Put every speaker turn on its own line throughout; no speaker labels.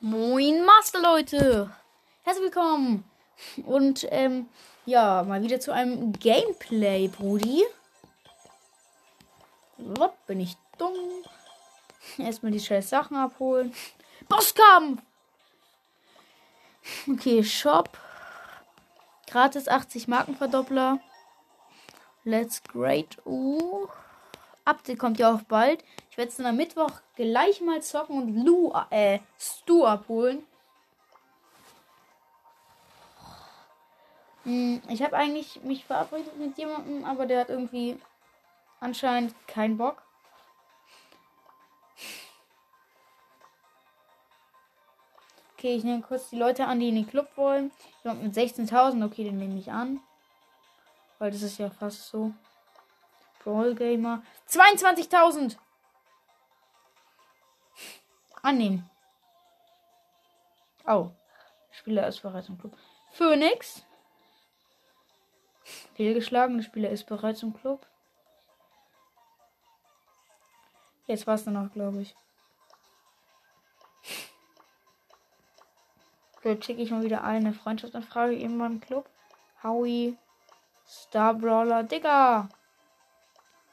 Moin Master Leute! Herzlich willkommen! Und ähm, ja, mal wieder zu einem Gameplay, Brudi. Was bin ich dumm? Erstmal die scheiß Sachen abholen. Bosskampf! Okay, Shop. Gratis 80 Markenverdoppler. Let's great. Uh. Update kommt ja auch bald. Ich werde es dann am Mittwoch gleich mal zocken und Lu, äh, Stu abholen. Hm, ich habe eigentlich mich verabredet mit jemandem, aber der hat irgendwie anscheinend keinen Bock. Okay, ich nehme kurz die Leute an, die in den Club wollen. Jemand mit 16.000, okay, den nehme ich an. Weil das ist ja fast so. Brawl Gamer. 22.000! Annehmen. Oh. Spieler ist bereits im Club. Phoenix. Fehlgeschlagen. Der Spieler ist bereits im Club. Jetzt war es dann auch, glaube ich. So, schicke ich mal wieder eine Freundschaftsanfrage in meinem Club. Howie. Star Brawler. Digga.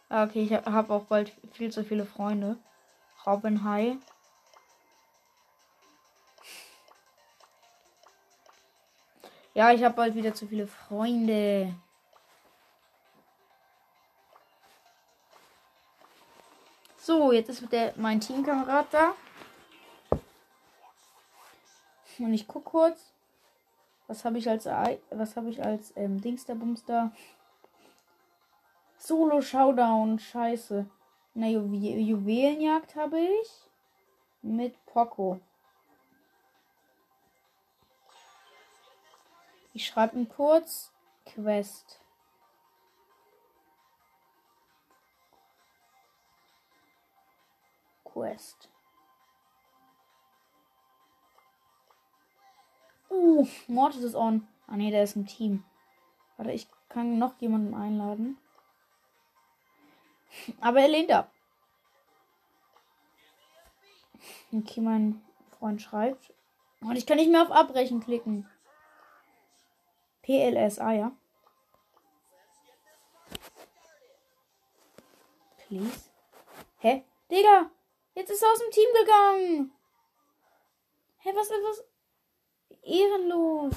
Ah, okay, ich habe auch bald viel zu viele Freunde. Robin High. Ja, ich habe bald wieder zu viele Freunde. So, jetzt ist der, mein Teamkamerad da. Und ich guck kurz. Was habe ich als was habe ich als ähm, Dingster Bumster? Solo Showdown, scheiße. Na, Ju Juwelenjagd habe ich mit Poco. Ich schreibe ihm kurz Quest. Quest. Uh, Mortis ist on. Ah ne, der ist im Team. Warte, ich kann noch jemanden einladen. Aber er lehnt ab. Okay, mein Freund schreibt. Und ich kann nicht mehr auf Abbrechen klicken. PLS, ah ja. Please. Hä? Digga! Jetzt ist er aus dem Team gegangen! Hä, was ist was? Ehrenlos!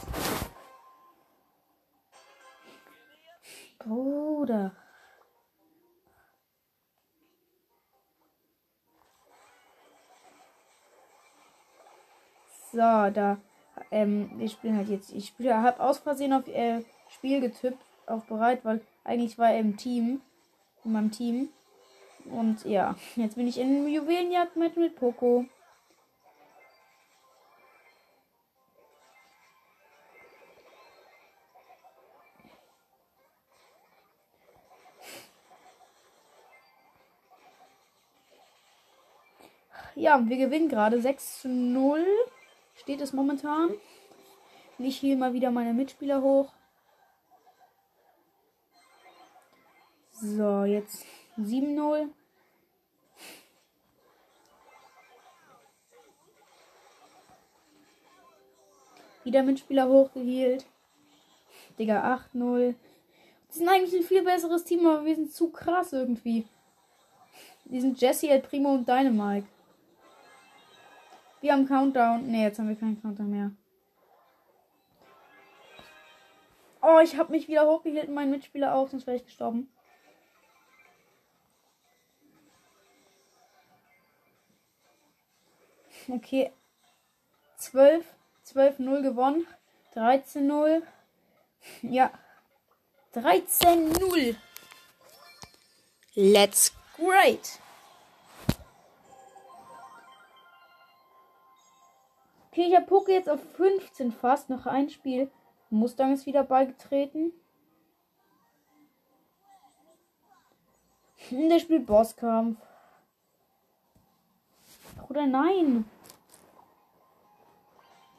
Bruder. So, da ähm, wir spielen halt jetzt. Ich spiele, habe aus Versehen auf äh, Spiel getippt, auf bereit, weil eigentlich war er im Team, in meinem Team. Und ja, jetzt bin ich in Juwelenjagd mit, mit Poco. Ja, wir gewinnen gerade 6 zu 0 steht es momentan. Ich hier mal wieder meine Mitspieler hoch. So, jetzt 7-0. Wieder Mitspieler hochgehielt. Digga, 8-0. Die sind eigentlich ein viel besseres Team, aber wir sind zu krass irgendwie. Die sind Jesse, El Primo und Dynamite. Wir haben Countdown. Ne, jetzt haben wir keinen Countdown mehr. Oh, ich habe mich wieder hochgehielt und meinen Mitspieler auch, sonst wäre ich gestorben. Okay. 12. 12-0 gewonnen. 13-0. Ja. 13-0. Let's great. Okay, ich habe Poke jetzt auf 15 fast. Noch ein Spiel. Mustang ist wieder beigetreten. Der spielt Bosskampf. Oder nein.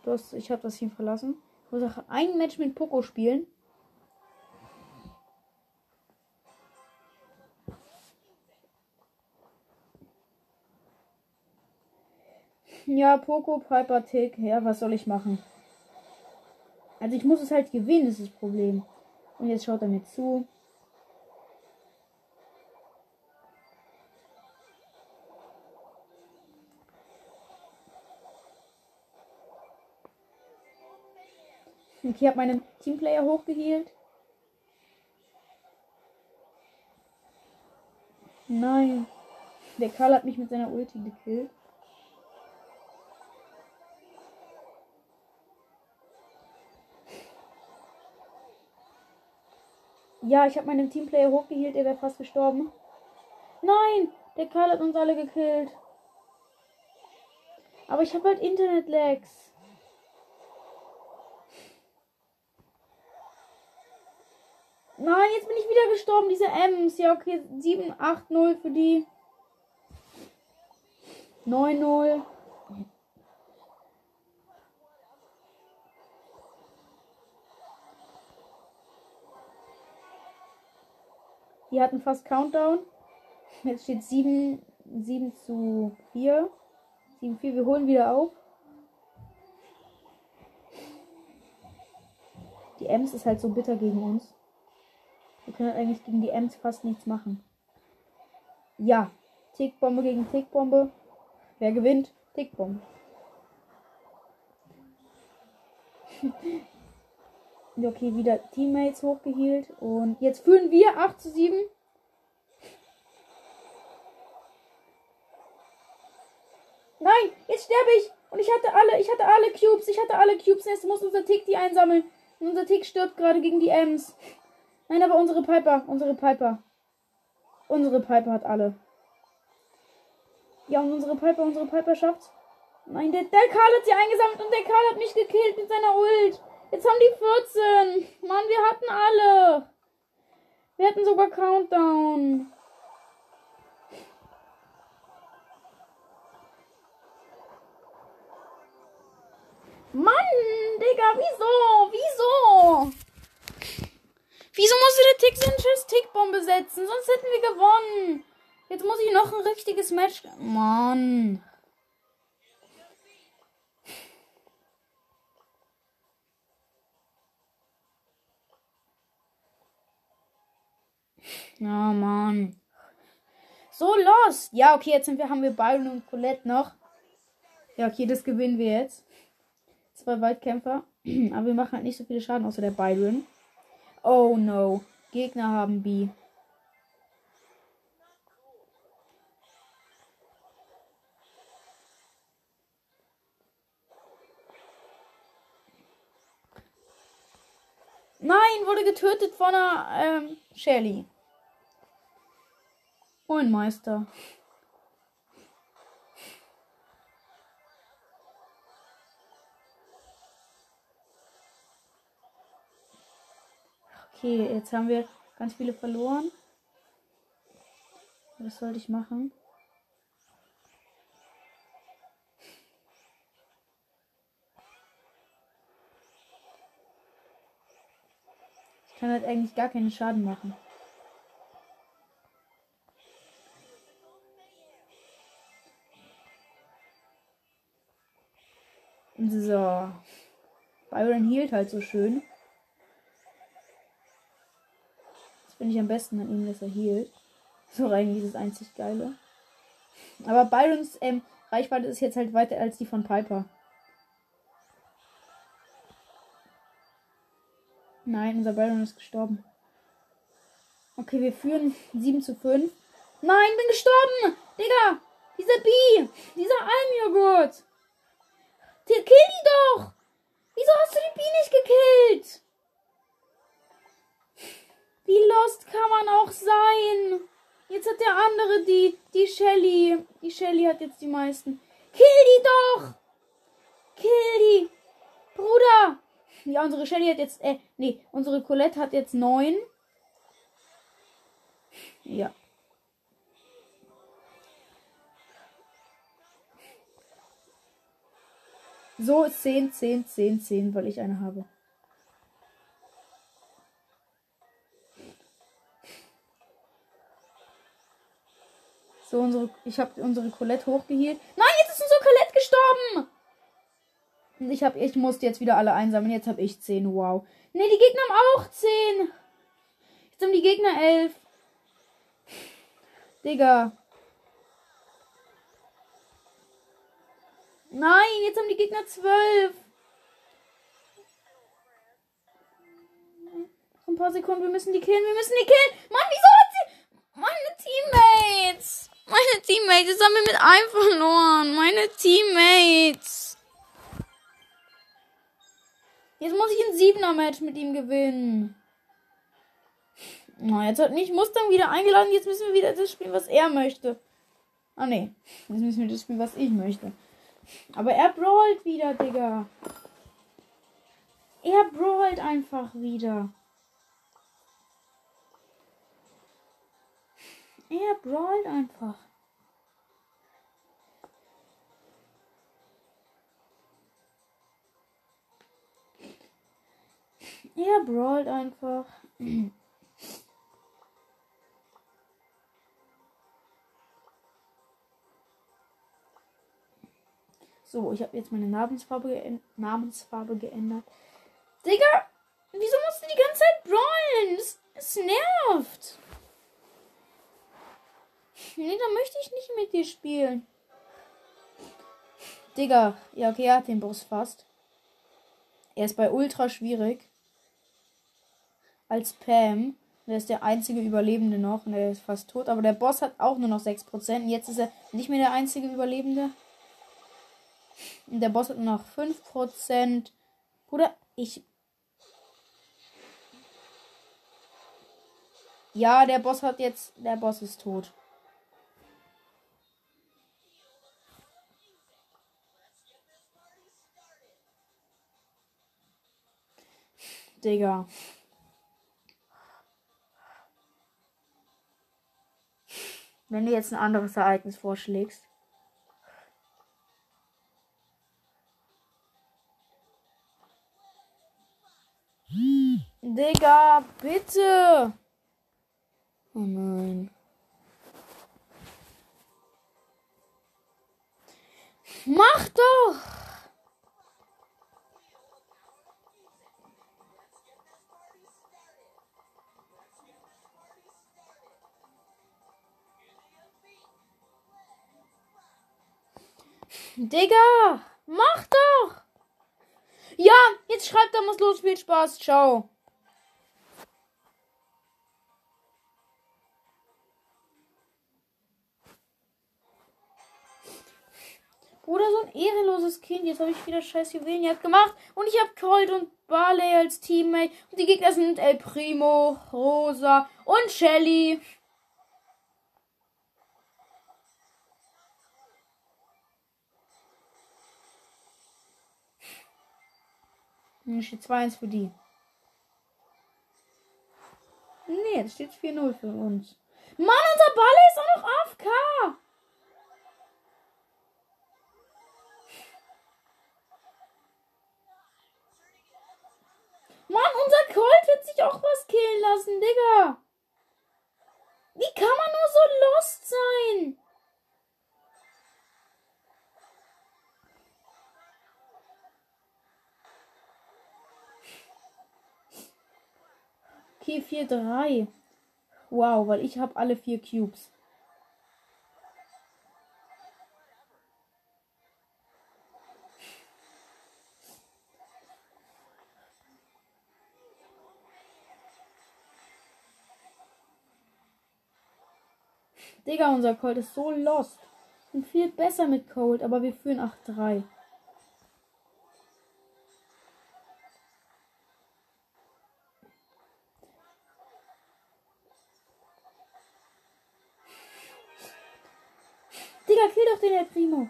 Das, ich habe das Team verlassen. Ich muss auch ein Match mit Poco spielen. Ja, Poco, Piper, Tick. Ja, was soll ich machen? Also ich muss es halt gewinnen, ist das Problem. Und jetzt schaut er mir zu. Okay, ich habe meinen Teamplayer hochgehielt. Nein. Der Karl hat mich mit seiner Ulti gekillt. Ja, ich habe meinen Teamplayer hochgehielt, er wäre fast gestorben. Nein, der Karl hat uns alle gekillt. Aber ich habe halt Internet-Lags. Nein, jetzt bin ich wieder gestorben, diese M's. Ja, okay, 7, 8, 0 für die. 9, 0. Die hatten fast Countdown. Jetzt steht 7, 7 zu 4. 7, 4. Wir holen wieder auf. Die Ems ist halt so bitter gegen uns. Wir können halt eigentlich gegen die Ems fast nichts machen. Ja. Tickbombe gegen Tickbombe. Wer gewinnt? Tickbombe. Okay, wieder Teammates hochgehielt. Und jetzt führen wir 8 zu 7. Nein, jetzt sterbe ich. Und ich hatte alle, ich hatte alle Cubes. Ich hatte alle Cubes. Jetzt muss unser Tick die einsammeln. Und unser Tick stirbt gerade gegen die Ems. Nein, aber unsere Piper, unsere Piper. Unsere Piper hat alle. Ja, und unsere Piper, unsere Piper schafft's. Nein, der, der Karl hat sie eingesammelt und der Karl hat mich gekillt mit seiner Ult. Jetzt haben die 14. Mann, wir hatten alle. Wir hatten sogar Countdown. Mann, Digga, wieso? Wieso? Wieso musste der Tick seine Tickbombe setzen? Sonst hätten wir gewonnen. Jetzt muss ich noch ein richtiges Match. Mann. Ja, oh, Mann. So los. Ja, okay, jetzt sind wir, haben wir Byron und Colette noch. Ja, okay, das gewinnen wir jetzt. Zwei Waldkämpfer. Aber wir machen halt nicht so viele Schaden, außer der Byron. Oh no. Gegner haben B. Nein, wurde getötet von einer ähm, Shelly. Moin Meister. Okay, jetzt haben wir ganz viele verloren. Was sollte ich machen? Ich kann halt eigentlich gar keinen Schaden machen. So. Byron hielt halt so schön. Finde ich am besten an ihm, dass er hielt. So eigentlich das einzig Geile. Aber Byrons ähm, Reichweite ist jetzt halt weiter als die von Piper. Nein, unser Byron ist gestorben. Okay, wir führen 7 zu 5. Nein, bin gestorben! Digga! Dieser B! Dieser Almjoghurt! Kill die doch! Wieso hast du die B nicht gekillt? Wie lost kann man auch sein? Jetzt hat der andere die, die Shelly. Die Shelly hat jetzt die meisten. Kill die doch! Kill die! Bruder! Ja, unsere Shelly hat jetzt, äh, nee, unsere Colette hat jetzt neun. Ja. So, 10, 10, 10, 10, weil ich eine habe. So, unsere, ich habe unsere Colette hochgehielt. Nein, jetzt ist unsere Colette gestorben. ich hab, ich musste jetzt wieder alle einsammeln. Jetzt habe ich 10. Wow. Ne, die Gegner haben auch 10. Jetzt haben die Gegner 11. Digga. Nein, jetzt haben die Gegner 12. Noch ein paar Sekunden, wir müssen die killen, wir müssen die killen. Mann, wieso hat sie... Meine Teammates. Meine Teammates, jetzt haben wir mit einem verloren. Meine Teammates. Jetzt muss ich ein siebener Match mit ihm gewinnen. Na, jetzt hat mich Mustang wieder eingeladen. Jetzt müssen wir wieder das spielen, was er möchte. Ah, nee. Jetzt müssen wir das spielen, was ich möchte. Aber er brawlt wieder, Digga. Er brawlt einfach wieder. Er brawlt einfach. Er brawlt einfach. So, ich habe jetzt meine Namensfarbe, ge Namensfarbe geändert. Digga, wieso musst du die ganze Zeit brawlen? Es, es nervt. Nee, da möchte ich nicht mit dir spielen. Digga, ja, okay, er hat den Boss fast. Er ist bei ultra schwierig. Als Pam. Der ist der einzige Überlebende noch und er ist fast tot. Aber der Boss hat auch nur noch 6%. Jetzt ist er nicht mehr der einzige Überlebende. Der Boss hat noch 5%. Bruder, ich. Ja, der Boss hat jetzt. Der Boss ist tot. Digga. Wenn du jetzt ein anderes Ereignis vorschlägst. Digga, bitte. Oh nein. Mach doch! Digga, mach doch! Ja, jetzt schreibt er, muss los, viel Spaß, ciao. Bruder, so ein ehrenloses Kind. Jetzt habe ich wieder scheiß Juwelenjagd gemacht. Und ich habe Colt und Barley als Teammate. Und die Gegner sind El Primo, Rosa und Shelly. Dann steht 2-1 für die. Nee, jetzt steht 4-0 für uns. Mann, unser Balle ist auch noch AFK. Mann, unser Colt wird sich auch was killen lassen, Digga. Wie kann man nur so lost sein? Okay, 4-3. Wow, weil ich habe alle vier Cubes. Digga, unser Colt ist so lost. Sind viel besser mit Cold, aber wir führen 8-3. Den El Primo.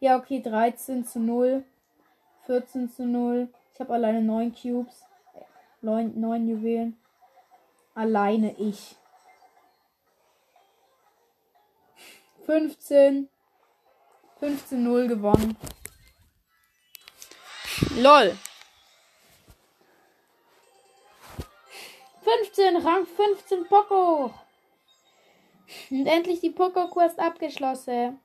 Ja, okay, 13 zu 0. 14 zu 0. Ich habe alleine 9 Cubes. 9, 9 Juwelen. Alleine ich. 15. 15-0 gewonnen. LOL. 15, Rang 15 Poco. Und endlich die Poco Quest abgeschlossen.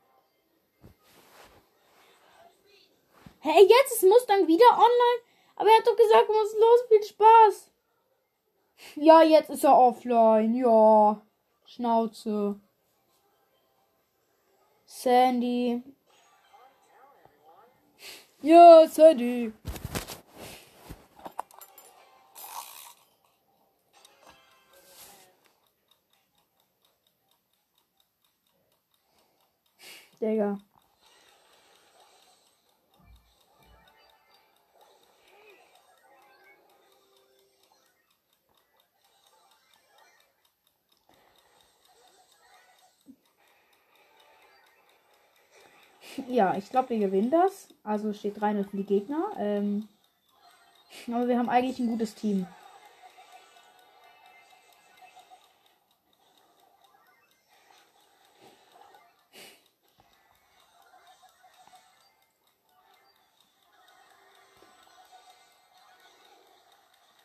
Hey, jetzt ist Mustang wieder online? Aber er hat doch gesagt, was ist los? Viel Spaß. Ja, jetzt ist er offline. Ja. Schnauze. Sandy. Ja, Sandy. Digga. Ja, ich glaube, wir gewinnen das. Also steht 3-0 für die Gegner. Ähm, aber wir haben eigentlich ein gutes Team.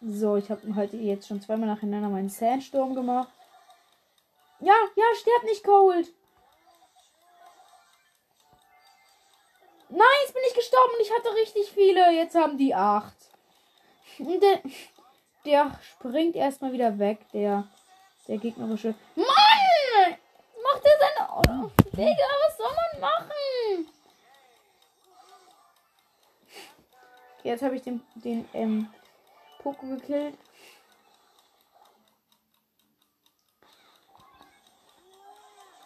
So, ich habe halt jetzt schon zweimal nacheinander meinen Sandsturm gemacht. Ja, ja, sterb nicht, Cold. Hatte richtig viele. Jetzt haben die acht. Der, der springt erstmal wieder weg, der, der gegnerische. Mann! Macht er seine. Oh, Digga, was soll man machen? Jetzt habe ich den, den ähm, Poko gekillt.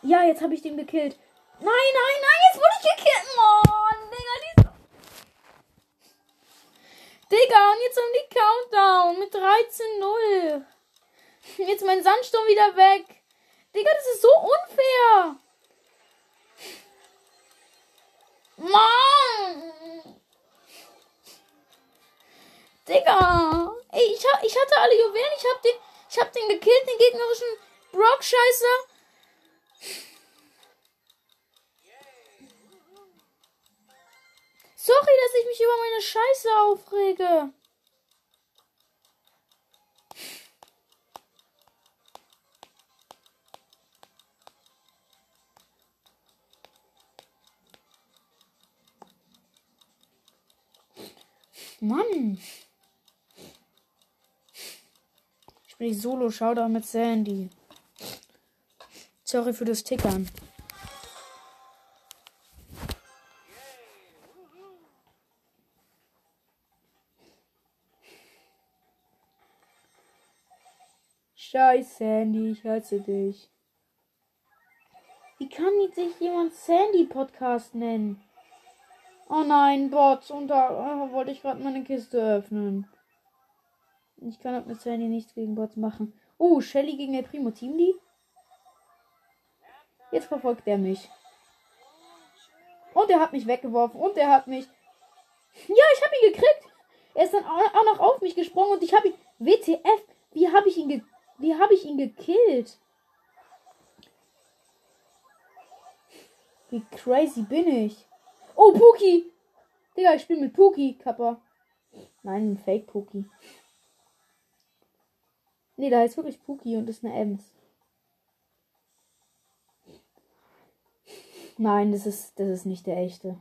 Ja, jetzt habe ich den gekillt. Nein, nein, nein, jetzt wurde ich gekillt. Mann, Digga, die Digga, und jetzt um die Countdown mit 13-0. Jetzt mein Sandsturm wieder weg. Digga, das ist so unfair. Mann. Digga. Ey, ich, ha ich hatte alle Juwelen. Ich hab den, ich hab den gekillt, den gegnerischen Brock-Scheißer. Sorry, dass ich mich über meine Scheiße aufrege. Mann. Ich bin Solo Showdown mit Sandy. Sorry für das Tickern. Scheiß Sandy, ich hasse dich. Wie kann sich jemand Sandy Podcast nennen? Oh nein, Bots. Und da oh, wollte ich gerade meine Kiste öffnen. Ich kann halt mit Sandy nichts gegen Bots machen. Oh, Shelly gegen der Primo Team Lead. Jetzt verfolgt er mich. Und er hat mich weggeworfen. Und er hat mich. Ja, ich habe ihn gekriegt. Er ist dann auch noch auf mich gesprungen und ich habe ihn. WTF? Wie habe ich ihn gekriegt? Wie habe ich ihn gekillt? Wie crazy bin ich? Oh, Puki! Digga, ich spiele mit Puki, Kappa. Nein, ein Fake Puki. Nee, da ist wirklich Puki und ist eine Ems. Nein, das ist, das ist nicht der echte.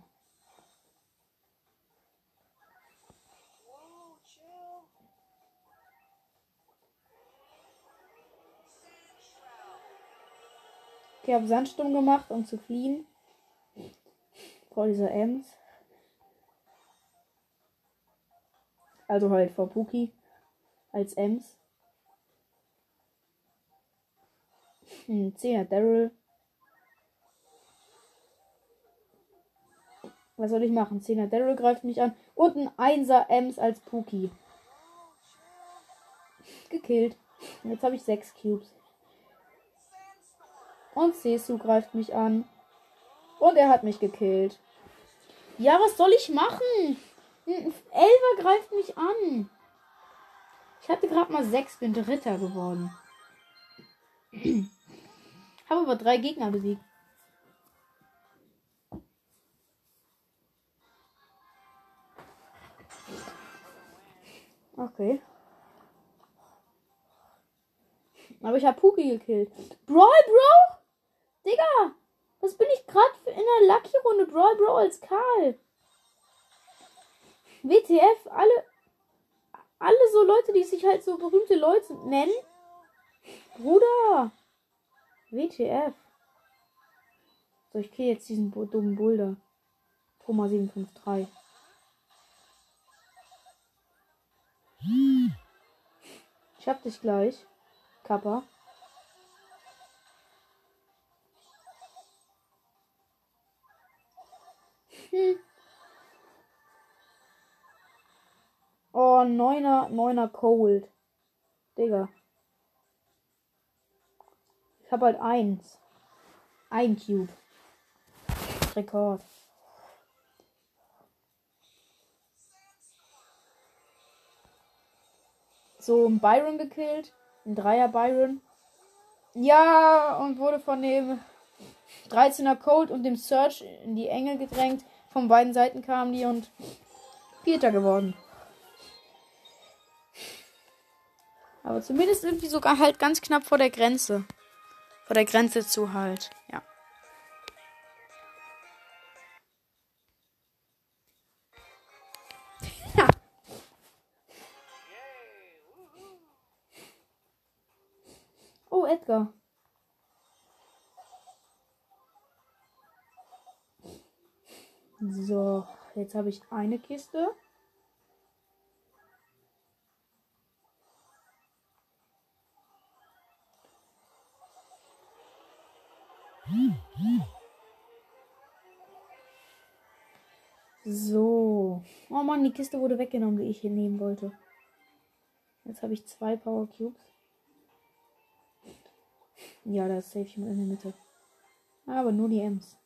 Ich habe Sandsturm gemacht, um zu fliehen. Vor dieser Ems. Also halt vor Puki. Als Ems. Ein 10er Daryl. Was soll ich machen? 10er Daryl greift mich an. Und ein 1er Ems als Puki. Gekillt. Jetzt habe ich 6 Cubes. Und Sesu greift mich an. Und er hat mich gekillt. Ja, was soll ich machen? Elfer greift mich an. Ich hatte gerade mal sechs, bin Dritter geworden. Habe aber drei Gegner besiegt. Okay. Aber ich habe Puki gekillt. Brawl, Bro? Digga, was bin ich gerade in der Lucky-Runde? Brawl Bro als Karl. WTF, alle, alle so Leute, die sich halt so berühmte Leute nennen. Bruder. WTF. So, ich gehe jetzt diesen dummen Boulder. Puma 753. Ich hab dich gleich. Kappa. Hm. Oh, neuner, neuner Cold. Digga. Ich hab halt eins. Ein Cube. Rekord. So, ein Byron gekillt. Ein Dreier Byron. Ja, und wurde von dem 13er Code und dem Search in die Enge gedrängt. Von beiden Seiten kamen die und Vierter geworden. Aber zumindest irgendwie sogar halt ganz knapp vor der Grenze. Vor der Grenze zu halt, ja. Jetzt habe ich eine Kiste. So. Oh Mann, die Kiste wurde weggenommen, die ich hier nehmen wollte. Jetzt habe ich zwei Power Cubes. Ja, da ist safe jemand in der Mitte. Aber nur die Ems.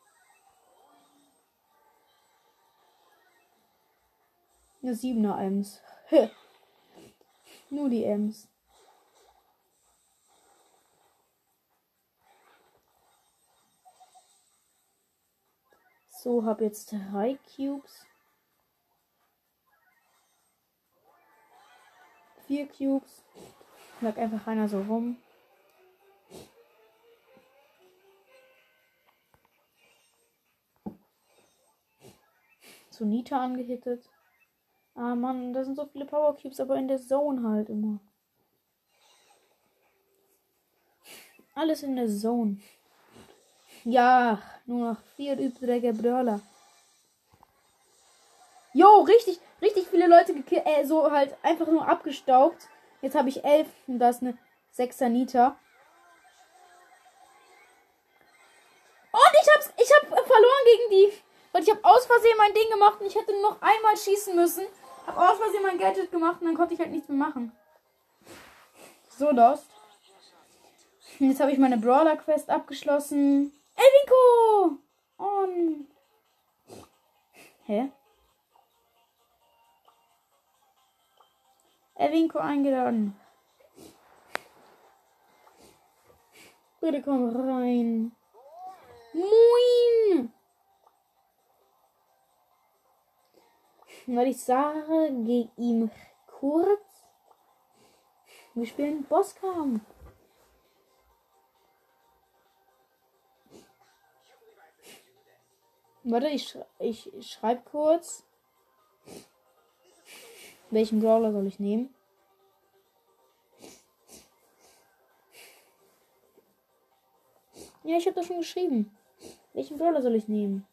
Ja, siebener Ems. nur die Ems. So, habe jetzt drei Cubes. Vier Cubes. Lag einfach einer so rum. Zu Nita angehittet. Ah Mann, da sind so viele Power Cubes, aber in der Zone halt immer. Alles in der Zone. Ja, nur noch vier übrige Brawler. Jo, richtig, richtig viele Leute gekillt. Äh, so halt einfach nur abgestaubt. Jetzt habe ich elf und da ist eine sechser Nita. Und ich hab's, ich hab verloren gegen die. Weil ich habe aus Versehen mein Ding gemacht und ich hätte nur noch einmal schießen müssen. Hab aus Versehen mein Gadget gemacht und dann konnte ich halt nichts mehr machen. So lost. Jetzt habe ich meine Brawler Quest abgeschlossen. Elvinko! Und. Hä? Elvinko eingeladen. Bitte komm rein. Moin! Weil ich sage, geh ihm kurz. Wir spielen Bosskampf. Warte, ich, ich schreibe kurz. Welchen Brawler soll ich nehmen? Ja, ich habe das schon geschrieben. Welchen Brawler soll ich nehmen?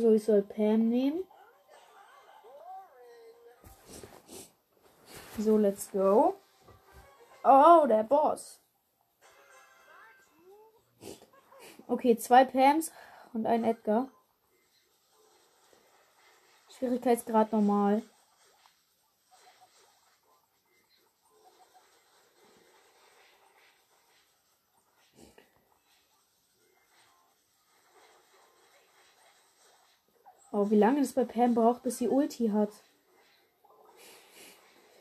So, ich soll Pam nehmen. So, let's go. Oh, der Boss. Okay, zwei Pams und ein Edgar. Schwierigkeitsgrad normal. Oh, wie lange es bei Pam braucht, bis sie Ulti hat.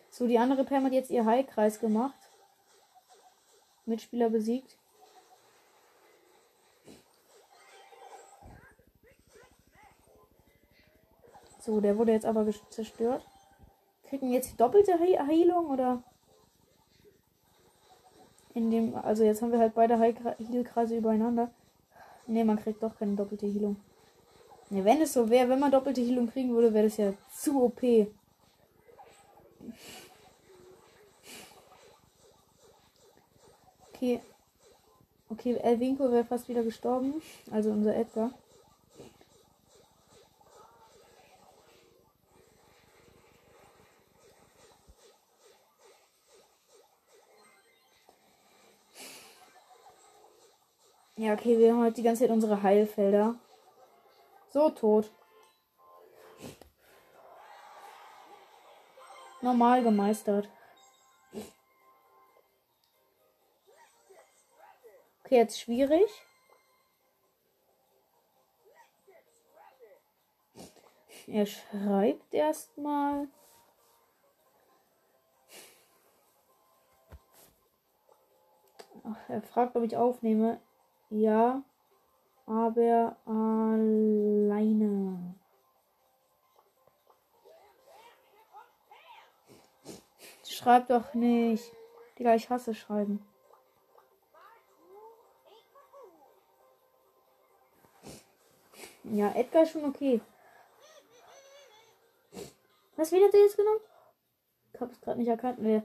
So, die andere Pam hat jetzt ihr Heilkreis gemacht. Mitspieler besiegt. So, der wurde jetzt aber zerstört. Kriegen jetzt die doppelte He Heilung oder? In dem, also jetzt haben wir halt beide Heilkreise übereinander. Ne, man kriegt doch keine doppelte Heilung. Ne, wenn es so wäre, wenn man doppelte Heilung kriegen würde, wäre das ja zu OP. Okay. Okay, Elvinko wäre fast wieder gestorben. Also unser Edgar. Ja, okay, wir haben halt die ganze Zeit unsere Heilfelder. So tot. Normal gemeistert. Okay, jetzt schwierig. Er schreibt erstmal. Er fragt, ob ich aufnehme. Ja, aber alleine. Schreib doch nicht. Digga, ich hasse Schreiben. Ja, Edgar ist schon okay. Was wird er jetzt genommen? Ich hab's gerade nicht erkannt. Nee.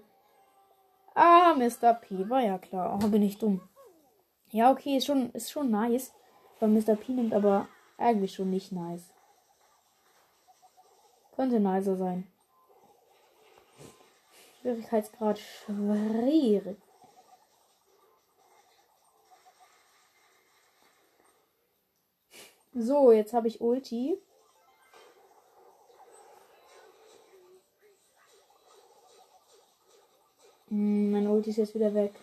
Ah, Mr. P. War ja klar. Oh, bin ich dumm. Ja, okay, ist schon, ist schon nice. Weil Mr. P nimmt aber eigentlich schon nicht nice. Könnte nicer sein. Schwierigkeitsgrad schwierig. So, jetzt habe ich Ulti. Hm, mein Ulti ist jetzt wieder weg.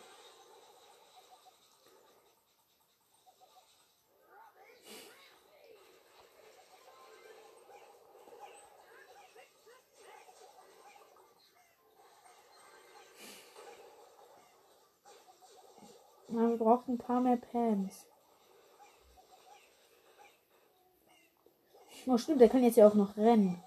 Man braucht ein paar mehr Pams. Oh, stimmt, der kann jetzt ja auch noch rennen.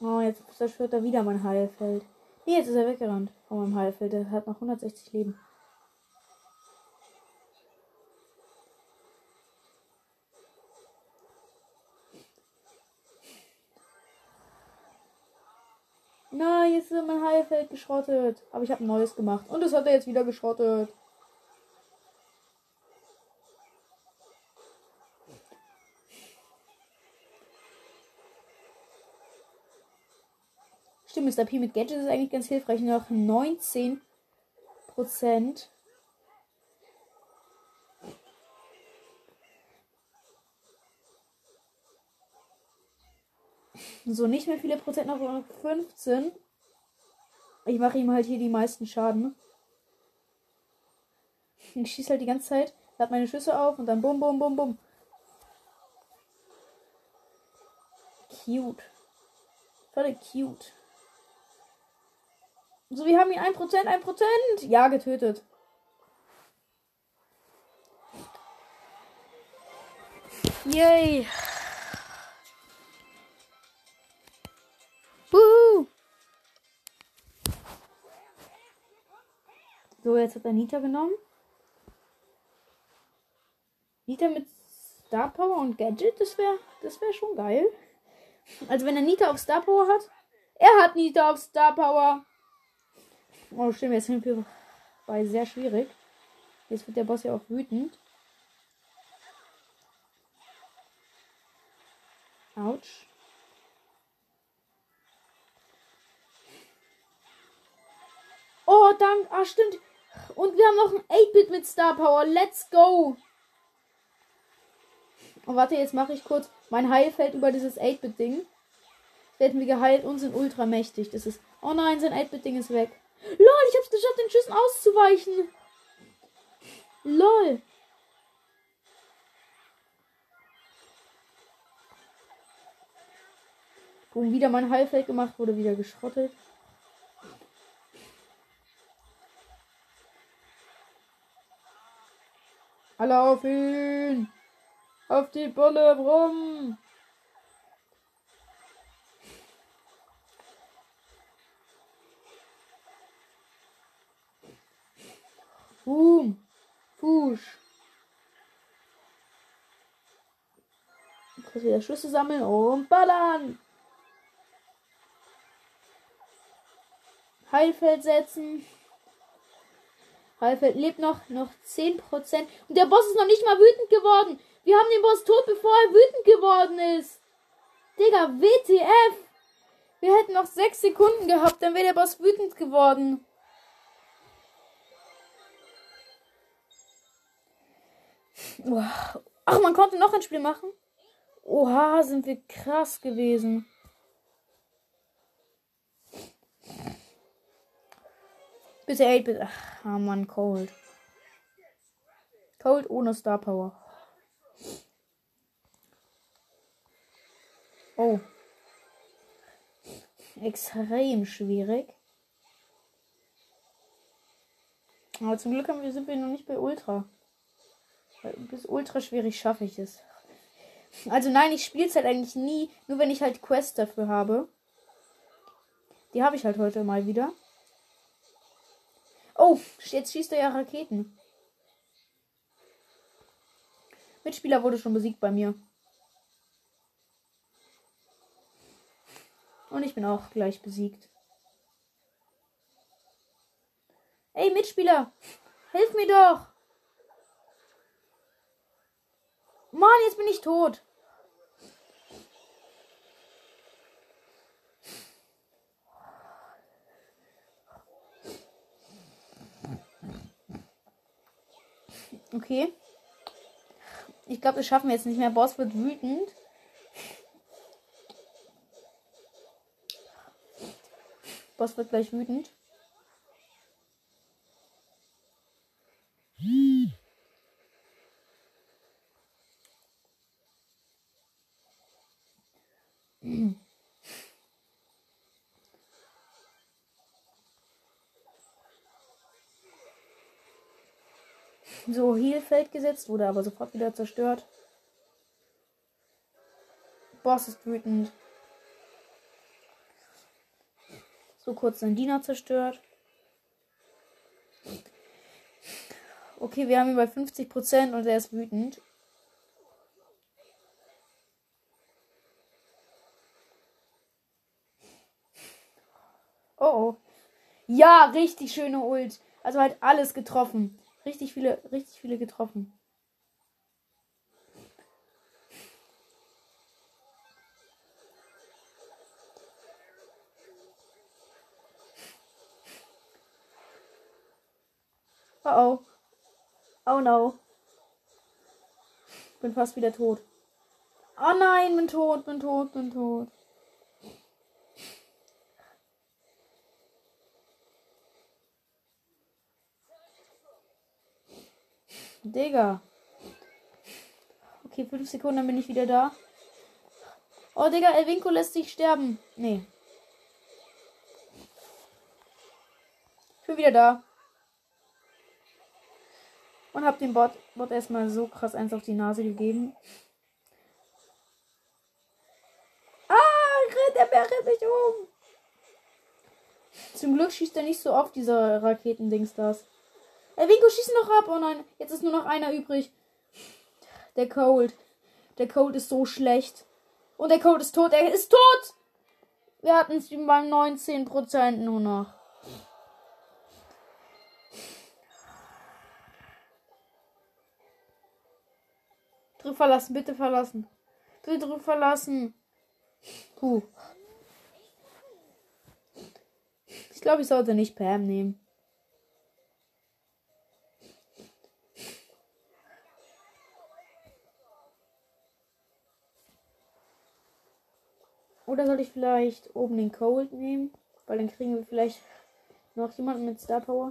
Oh, jetzt zerstört er wieder mein Heilfeld. Nee, jetzt ist er weggerannt von meinem Heilfeld. Der hat noch 160 Leben. Ist mein Heilfeld geschrottet. Aber ich habe ein neues gemacht. Und das hat er jetzt wieder geschrottet. Stimmt, Mr. P mit Gadget ist eigentlich ganz hilfreich. Noch 19 Prozent. So, nicht mehr viele Prozent, noch 15. Ich mache ihm halt hier die meisten Schaden. Ich schieße halt die ganze Zeit, lade meine Schüsse auf und dann bum, bum, bum, bum. Cute. Voll cute. So, wir haben ihn 1%, 1%. Ja, getötet. Yay. Jetzt hat er Nita genommen. Nita mit Star Power und Gadget, das wäre das wär schon geil. Also wenn er Nita auf Star Power hat. Er hat Nita auf Star Power. Oh, stimmt, jetzt sind wir bei sehr schwierig. Jetzt wird der Boss ja auch wütend. Autsch. Oh, dank. Ah, stimmt. Und wir haben noch ein 8-Bit mit Star Power. Let's go. Oh, warte, jetzt mache ich kurz mein Heilfeld über dieses 8-Bit-Ding. Werden wir geheilt und sind ultra mächtig. Das ist. Oh nein, sein 8-Bit-Ding ist weg. LOL, ich hab's geschafft, den Schüssen auszuweichen. LOL. Boom, wieder mein Heilfeld gemacht, wurde wieder geschrottet. Alle auf ihn! Auf die Bulle rum! Boom! Fusch! Kurz wieder Schüsse sammeln und ballern! Heilfeld setzen! Heilfeld lebt noch, noch 10%. Und der Boss ist noch nicht mal wütend geworden. Wir haben den Boss tot, bevor er wütend geworden ist. Digga, WTF. Wir hätten noch 6 Sekunden gehabt, dann wäre der Boss wütend geworden. Ach, man konnte noch ein Spiel machen. Oha, sind wir krass gewesen. Bitte 8 bitte. Ach, oh Mann, Cold. Cold ohne Star Power. Oh. Extrem schwierig. Aber zum Glück haben wir, sind wir noch nicht bei Ultra. Bis Ultra schwierig schaffe ich es. Also nein, ich spiele es halt eigentlich nie, nur wenn ich halt Quests dafür habe. Die habe ich halt heute mal wieder. Oh, jetzt schießt er ja Raketen. Mitspieler wurde schon besiegt bei mir. Und ich bin auch gleich besiegt. Ey, Mitspieler! Hilf mir doch! Mann, jetzt bin ich tot. Okay. Ich glaube, das schaffen wir jetzt nicht mehr. Boss wird wütend. Boss wird gleich wütend. So, Heelfeld gesetzt, wurde aber sofort wieder zerstört. Boss ist wütend. So kurz sein Diener zerstört. Okay, wir haben ihn bei 50% und er ist wütend. Oh oh. Ja, richtig schöne Ult. Also halt alles getroffen. Richtig viele, richtig viele getroffen. Oh oh. Oh no. Bin fast wieder tot. Oh nein, bin tot, bin tot, bin tot. Digga. Okay, fünf Sekunden, dann bin ich wieder da. Oh, Digga, Elvinko lässt sich sterben. Nee. Ich bin wieder da. Und hab dem Bot, Bot erstmal so krass eins auf die Nase gegeben. Ah, der Bär rennt mich um. Zum Glück schießt er nicht so oft, dieser Raketendings das. Äh, Winko schießt noch ab. Oh nein, jetzt ist nur noch einer übrig. Der Cold. Der Cold ist so schlecht. Und der Cold ist tot. Er ist tot! Wir hatten es beim 19% nur noch. Drück verlassen, bitte verlassen. Bitte drück verlassen. Puh. Ich glaube, ich sollte nicht Pam nehmen. Oder soll ich vielleicht oben den Cold nehmen? Weil dann kriegen wir vielleicht noch jemanden mit Star Power.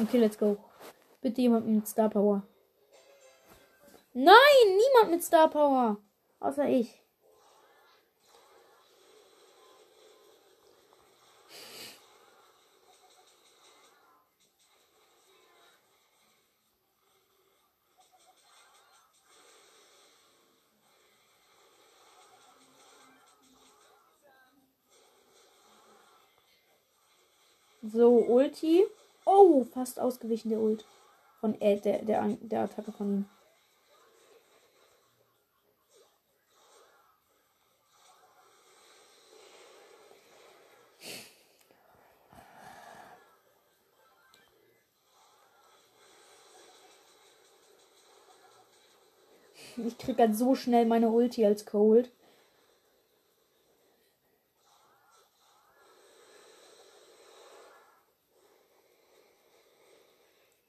Okay, let's go. Bitte jemand mit Star Power. Nein, niemand mit Star Power. Außer ich. So, Ulti. Oh, fast ausgewichen der Ult. Von äh, der, der, der Attacke von ihm. Ich krieg halt so schnell meine Ulti als Cold.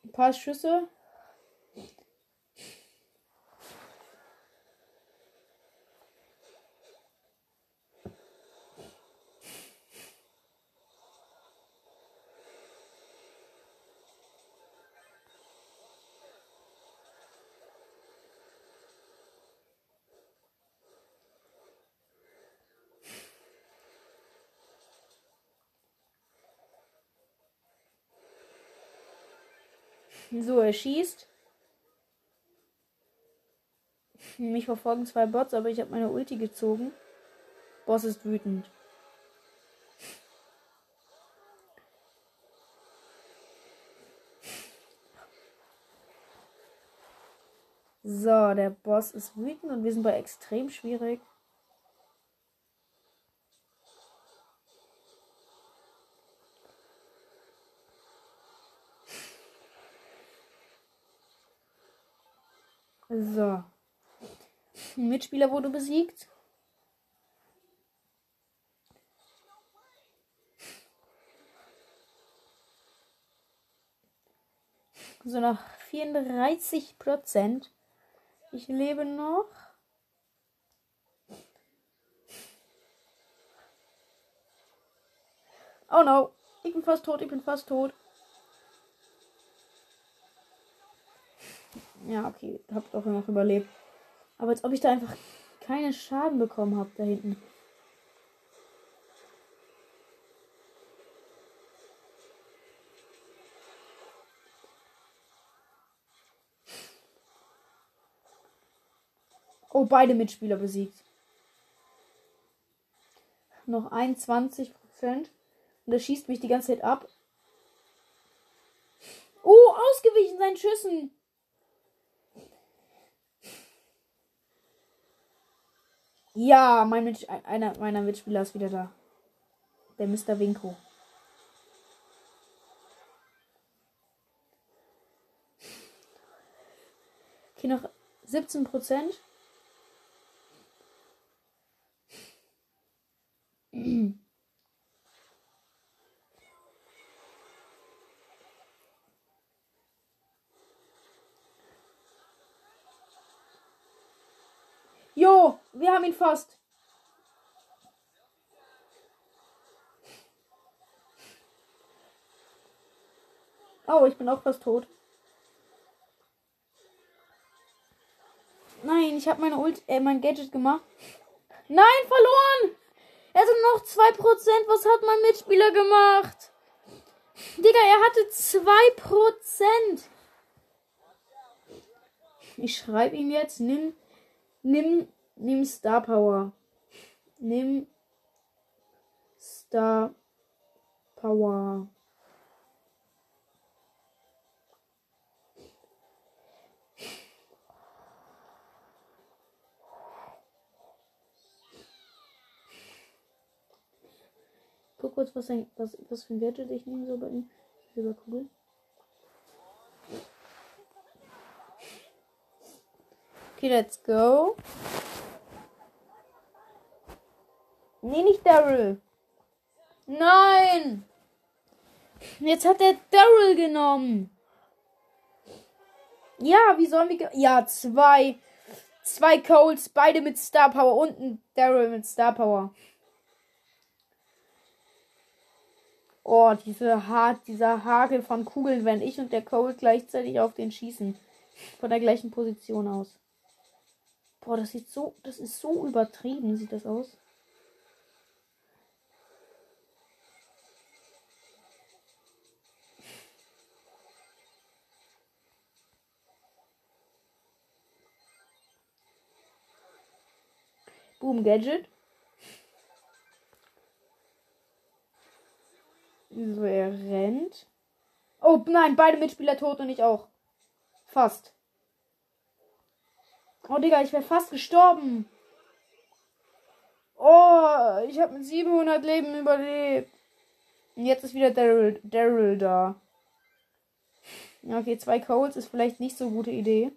Ein paar Schüsse. So, er schießt. Mich verfolgen zwei Bots, aber ich habe meine Ulti gezogen. Boss ist wütend. So, der Boss ist wütend und wir sind bei extrem schwierig. So. Mitspieler wurde besiegt. So noch 34 Prozent. Ich lebe noch. Oh no. Ich bin fast tot, ich bin fast tot. Ja, okay, hab doch noch überlebt. Aber als ob ich da einfach keinen Schaden bekommen habe da hinten. Oh, beide Mitspieler besiegt. Noch 21 Prozent. Und er schießt mich die ganze Zeit ab. Oh, ausgewichen seinen Schüssen. Ja, mein Mitsch einer meiner Mitspieler ist wieder da. Der Mr. Winko. Okay, noch 17 Prozent. Jo, wir haben ihn fast. Oh, ich bin auch fast tot. Nein, ich habe meine Ult, äh, mein Gadget gemacht. Nein, verloren! Er hat noch 2%. Was hat mein Mitspieler gemacht? Digga, er hatte 2%. Ich schreibe ihm jetzt, nimm Nimm, nimm Star Power. Nimm Star Power. Guck kurz, was, ein, was, was für ein Gadget ich nehme so bei ihm. Silberkugel. Okay, let's go. Nee, nicht Daryl. Nein! Jetzt hat er Daryl genommen. Ja, wie sollen wir. Ja, zwei. Zwei Coles, beide mit Star Power und ein Daryl mit Star Power. Oh, diese hart, dieser Hagel von Kugeln, wenn ich und der Cole gleichzeitig auf den schießen. Von der gleichen Position aus. Boah, das sieht so, das ist so übertrieben, sieht das aus. Boom Gadget. So, er rennt. Oh nein, beide Mitspieler tot und ich auch. Fast. Oh, Digga, ich wäre fast gestorben. Oh, ich habe mit 700 Leben überlebt. Und jetzt ist wieder Daryl, Daryl da. Okay, zwei Codes ist vielleicht nicht so gute Idee.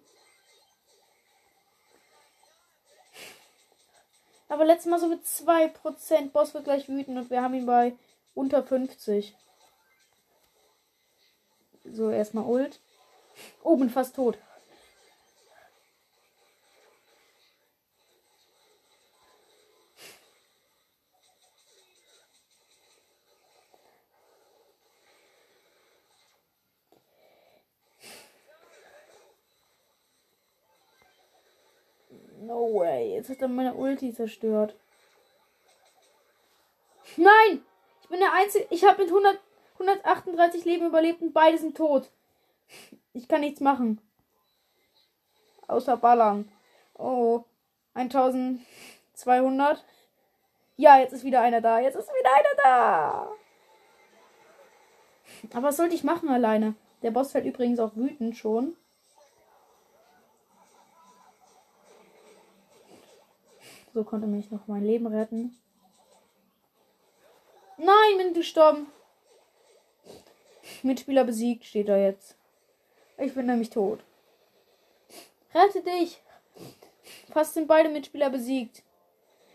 Aber letztes Mal so mit 2%. Boss wird gleich wütend und wir haben ihn bei unter 50. So, erstmal Ult. Oben fast tot. Er meine Ulti zerstört. Nein! Ich bin der Einzige. Ich habe mit 100, 138 Leben überlebt und beide sind tot. Ich kann nichts machen. Außer ballern. Oh. 1200. Ja, jetzt ist wieder einer da. Jetzt ist wieder einer da. Aber was sollte ich machen alleine? Der Boss fällt übrigens auch wütend schon. So konnte mich noch mein Leben retten. Nein, bin gestorben. Mitspieler besiegt, steht da jetzt. Ich bin nämlich tot. Rette dich! Fast sind beide Mitspieler besiegt.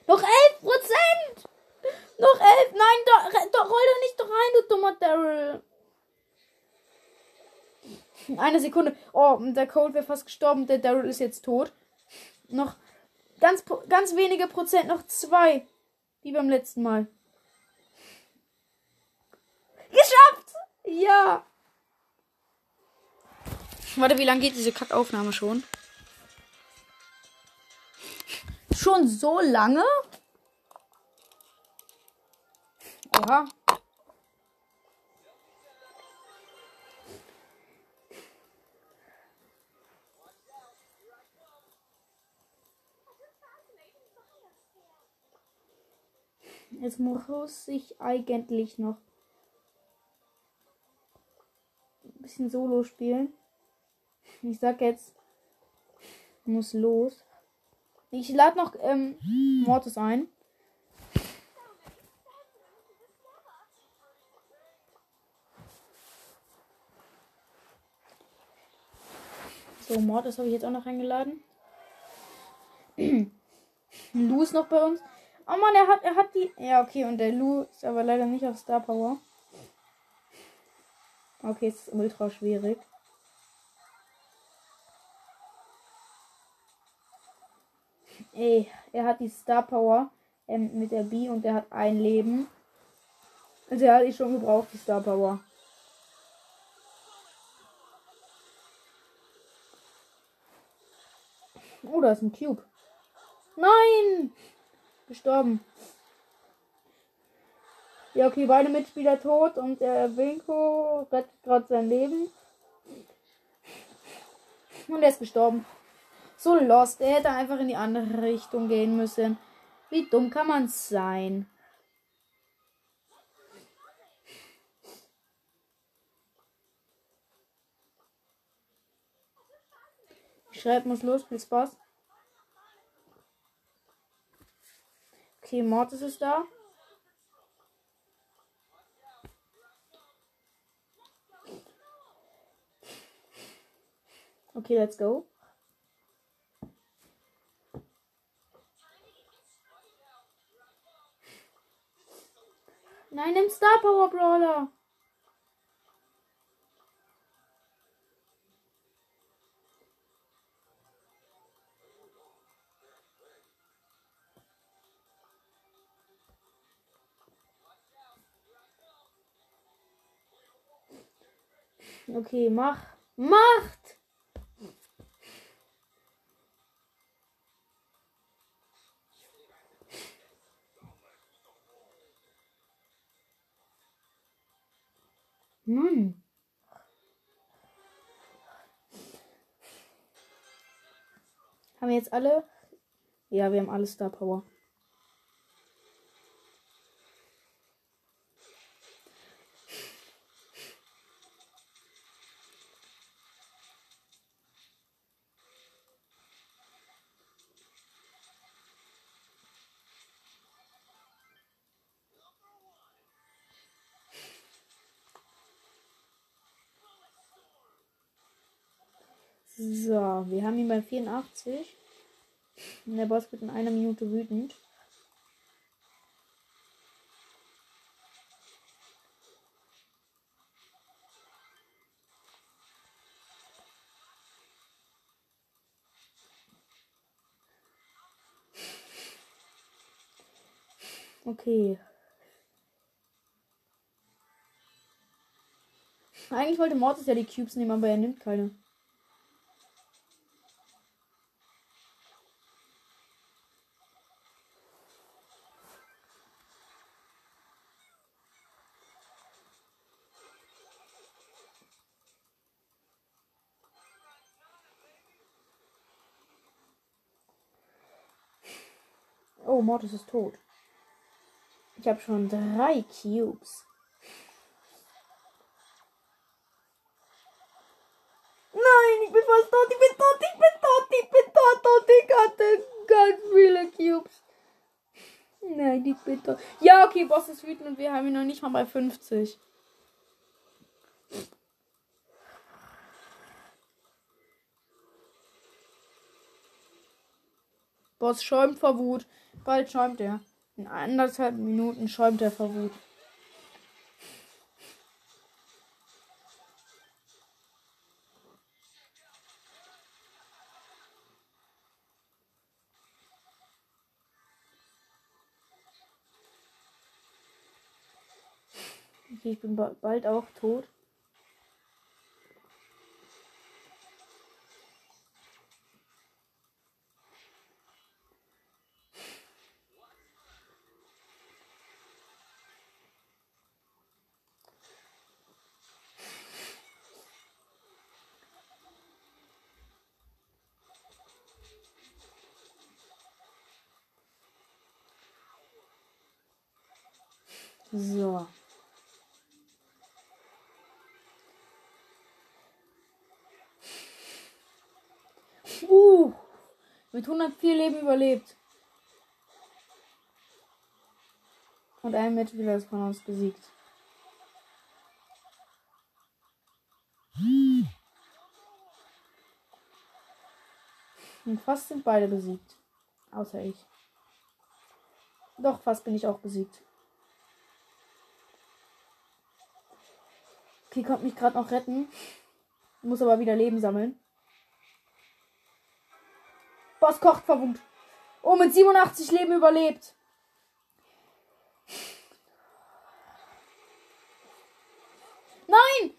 Noch 11 Prozent! Noch 11! Nein, da, da, roll da nicht rein, du dummer Daryl. Eine Sekunde. Oh, der Cold wäre fast gestorben. Der Daryl ist jetzt tot. Noch Ganz, ganz wenige Prozent, noch zwei. Wie beim letzten Mal. Geschafft! Ja! Warte, wie lange geht diese Kackaufnahme schon? Schon so lange? Oha. Jetzt muss ich eigentlich noch ein bisschen Solo spielen. Ich sag jetzt, muss los. Ich lade noch ähm, Mortis ein. So, Mortis habe ich jetzt auch noch eingeladen. Lu ist noch bei uns. Oh Mann, er hat, er hat die. Ja, okay, und der Lu ist aber leider nicht auf Star Power. Okay, es ist ultra schwierig. Ey, er hat die Star Power ähm, mit der B und er hat ein Leben. Also er hat ich schon gebraucht, die Star Power. Oh, da ist ein Cube. Nein! Gestorben. Ja, okay, beide Mitspieler tot und der Winko rettet gerade sein Leben. Und er ist gestorben. So lost. Er hätte einfach in die andere Richtung gehen müssen. Wie dumm kann man sein? Ich schreibe, muss los, viel Spaß. Okay, Mortis ist da. Okay, let's go. Nein, nimm Star Power Brawler. Okay, mach. Macht! Mann. Haben wir jetzt alle? Ja, wir haben alle Star Power. So, wir haben ihn bei 84. Und der Boss wird in einer Minute wütend. Okay. Eigentlich wollte Mortis ja die Cubes nehmen, aber er nimmt keine. Oh, Mortis ist tot. Ich habe schon drei Cubes. Nein, ich bin fast tot, ich bin tot, ich bin tot, ich bin tot und ich hatte ganz viele Cubes. Nein, ich bin tot. Ja, okay, Boss ist wütend und wir haben ihn noch nicht mal bei 50. Boss schäumt vor Wut. Bald schäumt er. In anderthalb Minuten schäumt er vor Wut. Ich bin bald auch tot. So. Uh, mit 104 Leben überlebt. Und ein Mitspieler ist von uns besiegt. Und fast sind beide besiegt. Außer ich. Doch, fast bin ich auch besiegt. Okay, kommt mich gerade noch retten. Muss aber wieder Leben sammeln. Boss kocht verwundt. Oh, mit 87 Leben überlebt. Nein!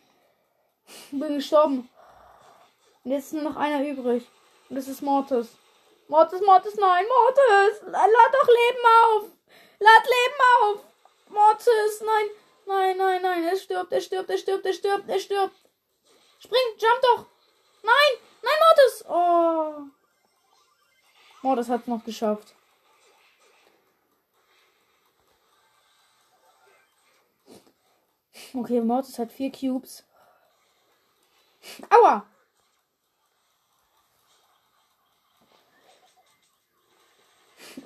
Bin gestorben. Und jetzt ist nur noch einer übrig. Und das ist Mortis. Mortis, Mortis, nein, Mortis! Lad doch Leben auf! Lad Leben auf! Mortis, nein! Nein, nein, nein, er stirbt, er stirbt, er stirbt, er stirbt, er stirbt. Spring, jump doch. Nein, nein, Mortis. Oh. Mortis hat es noch geschafft. Okay, Mortis hat vier Cubes. Aua!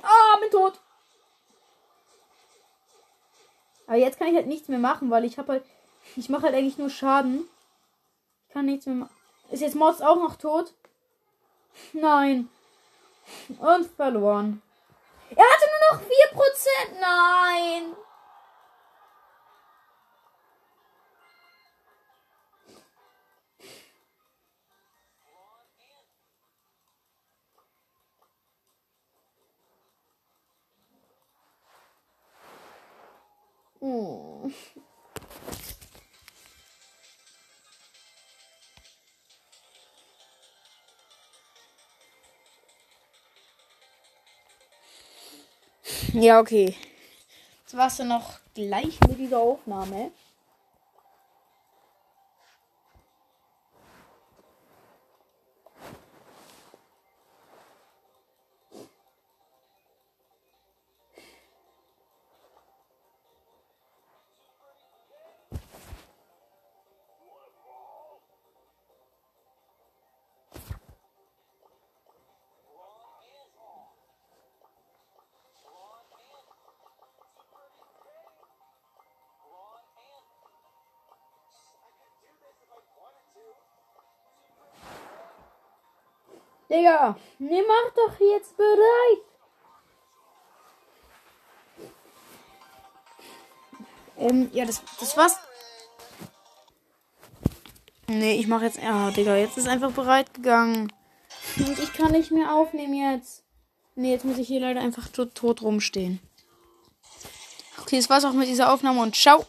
Ah, bin tot. Aber jetzt kann ich halt nichts mehr machen, weil ich habe halt. Ich mache halt eigentlich nur Schaden. Ich kann nichts mehr machen. Ist jetzt Mods auch noch tot? Nein. Und verloren. Er hatte nur noch 4%. Nein. Hm. Ja, okay. Jetzt warst du noch gleich mit dieser Aufnahme. Digga, ne, mach doch jetzt bereit. Ähm, ja, das, das war's. Nee, ich mach jetzt. Ja, Digga, jetzt ist einfach bereit gegangen. Und ich kann nicht mehr aufnehmen jetzt. Nee, jetzt muss ich hier leider einfach tot, tot rumstehen. Okay, das war's auch mit dieser Aufnahme und ciao.